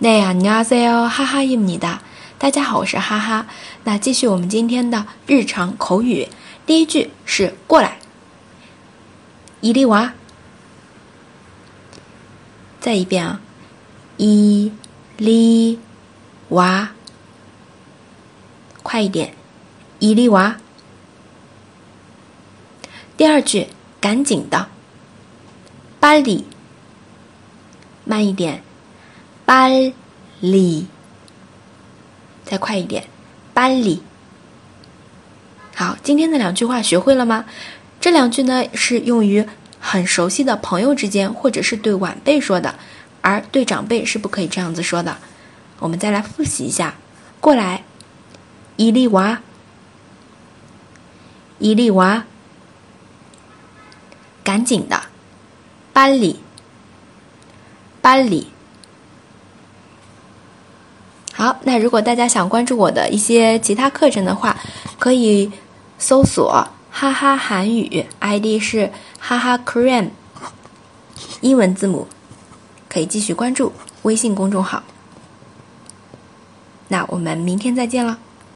네안녕하세요하하입니다大家好，我是哈哈。那继续我们今天的日常口语，第一句是过来，이리 와。 再一遍啊，이리 와， 快一点，이리 와。 第二句，赶紧的，빨 리， 慢一点， 班里。再快一点，班里。好，今天的两句话学会了吗？这两句呢是用于很熟悉的朋友之间，或者是对晚辈说的，而对长辈是不可以这样子说的。我们再来复习一下，过来，伊利娃，伊利娃，赶紧的，班里，班里。好，那如果大家想关注我的一些其他课程的话，可以搜索“哈哈韩语 ”，ID 是“哈哈 Korean”，英文字母，可以继续关注微信公众号。那我们明天再见了。